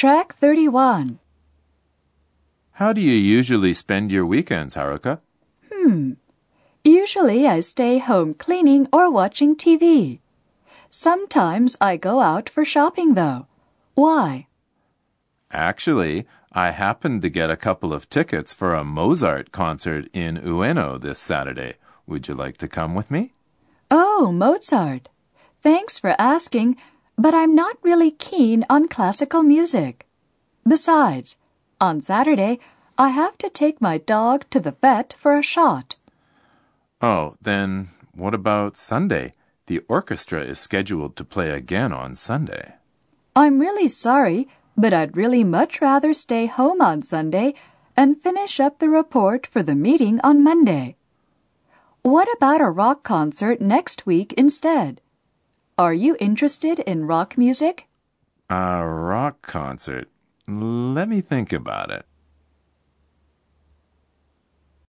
Track 31. How do you usually spend your weekends, Haruka? Hmm. Usually I stay home cleaning or watching TV. Sometimes I go out for shopping though. Why? Actually, I happened to get a couple of tickets for a Mozart concert in Ueno this Saturday. Would you like to come with me? Oh, Mozart. Thanks for asking, but I'm not really keen on classical music. Besides, on Saturday, I have to take my dog to the vet for a shot. Oh, then what about Sunday? The orchestra is scheduled to play again on Sunday. I'm really sorry, but I'd really much rather stay home on Sunday and finish up the report for the meeting on Monday. What about a rock concert next week instead? Are you interested in rock music? A rock concert? Let me think about it.